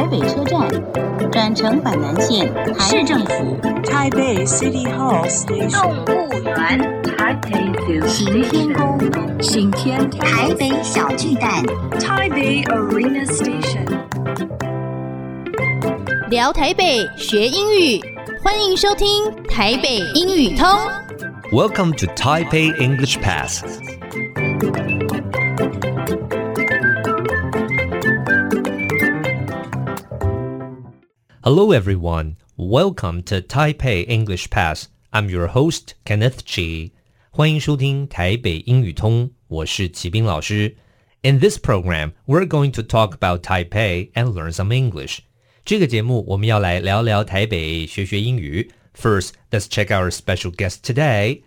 台北车站，转乘板南线，市政府，台北 City Hall Station，动物园，台北行天宫，行天台北小巨蛋，台北 Arena Station。聊台北学英语，欢迎收听台北英语通。Welcome to Taipei English Pass. Hello, everyone. Welcome to Taipei English Pass. I'm your host, Kenneth Chi. 欢迎收听台北英语通，我是齐斌老师。In this program, we're going to talk about Taipei and learn some English. 这个节目我们要来聊聊台北，学学英语。First, let's check our special guest today.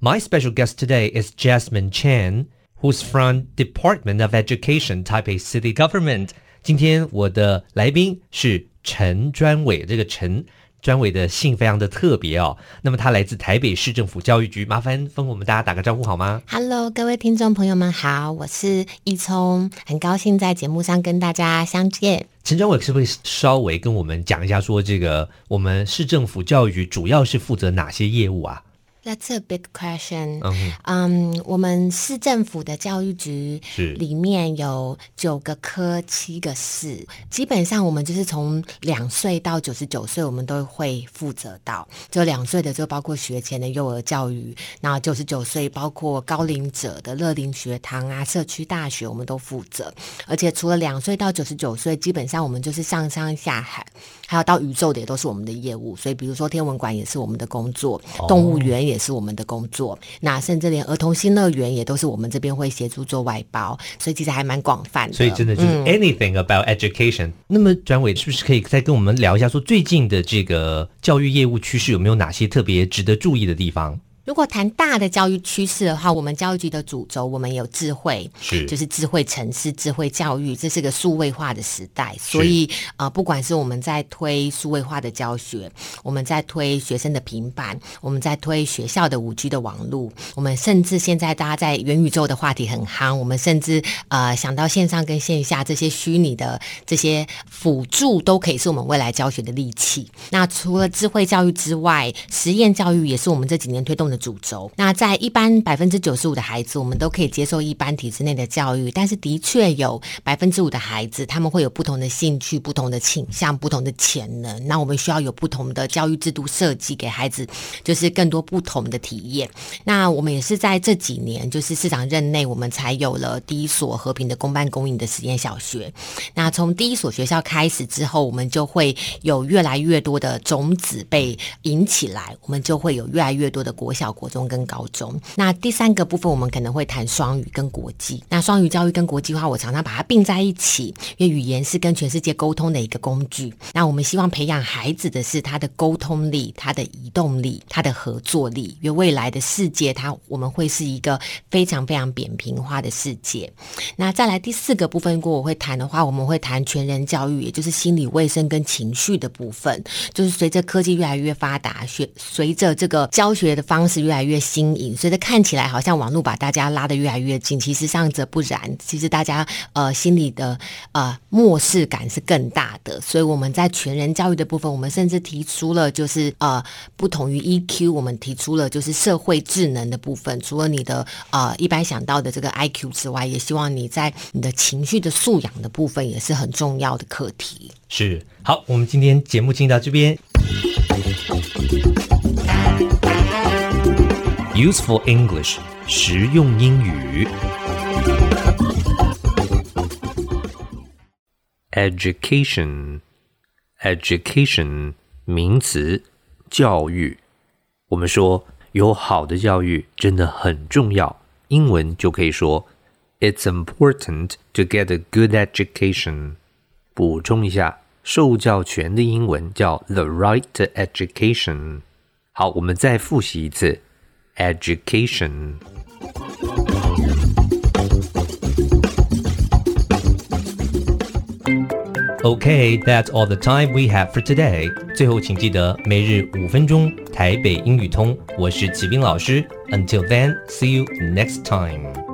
My special guest today is Jasmine Chen, who's from Department of Education, Taipei City Government. 今天我的来宾是 陈专伟，这个陈专伟的姓非常的特别哦。那么他来自台北市政府教育局，麻烦跟我们大家打个招呼好吗？Hello，各位听众朋友们好，我是易聪，很高兴在节目上跟大家相见。陈专伟是不是稍微跟我们讲一下，说这个我们市政府教育局主要是负责哪些业务啊？That's a big question. 嗯、um,，我们市政府的教育局里面有九个科、七个市，基本上我们就是从两岁到九十九岁，我们都会负责到。就两岁的就包括学前的幼儿教育，那九十九岁包括高龄者的乐龄学堂啊、社区大学，我们都负责。而且除了两岁到九十九岁，基本上我们就是上山下海，还有到宇宙的也都是我们的业务。所以比如说天文馆也是我们的工作，动物园也是我们的工作，那甚至连儿童新乐园也都是我们这边会协助做外包，所以其实还蛮广泛的。所以真的就是 anything about education。嗯、那么转委是不是可以再跟我们聊一下，说最近的这个教育业务趋势有没有哪些特别值得注意的地方？如果谈大的教育趋势的话，我们教育局的主轴，我们有智慧，是就是智慧城市、智慧教育，这是个数位化的时代。所以呃，不管是我们在推数位化的教学，我们在推学生的平板，我们在推学校的五 G 的网络，我们甚至现在大家在元宇宙的话题很夯，我们甚至呃想到线上跟线下这些虚拟的这些辅助，都可以是我们未来教学的利器。那除了智慧教育之外，实验教育也是我们这几年推动的。主轴。那在一般百分之九十五的孩子，我们都可以接受一般体制内的教育，但是的确有百分之五的孩子，他们会有不同的兴趣、不同的倾向、不同的潜能。那我们需要有不同的教育制度设计，给孩子就是更多不同的体验。那我们也是在这几年，就是市长任内，我们才有了第一所和平的公办公营的实验小学。那从第一所学校开始之后，我们就会有越来越多的种子被引起来，我们就会有越来越多的国小。国中跟高中，那第三个部分我们可能会谈双语跟国际。那双语教育跟国际化，我常常把它并在一起，因为语言是跟全世界沟通的一个工具。那我们希望培养孩子的是他的沟通力、他的移动力、他的合作力。因为未来的世界，它我们会是一个非常非常扁平化的世界。那再来第四个部分，如果我会谈的话，我们会谈全人教育，也就是心理卫生跟情绪的部分。就是随着科技越来越发达，学随着这个教学的方式。越来越新颖，所以看起来好像网络把大家拉得越来越近，其实上则不然。其实大家呃心里的呃漠视感是更大的。所以我们在全人教育的部分，我们甚至提出了就是呃不同于 EQ，我们提出了就是社会智能的部分。除了你的呃一般想到的这个 IQ 之外，也希望你在你的情绪的素养的部分也是很重要的课题。是，好，我们今天节目进行到这边。Useful English，实用英语。Education，education，名词，教育。我们说有好的教育真的很重要，英文就可以说 It's important to get a good education。补充一下，受教权的英文叫 the right to education。好，我们再复习一次。 Education. Okay, that's all the time we have for today. 最后，请记得每日五分钟台北英语通。我是齐斌老师。Until then, see you next time.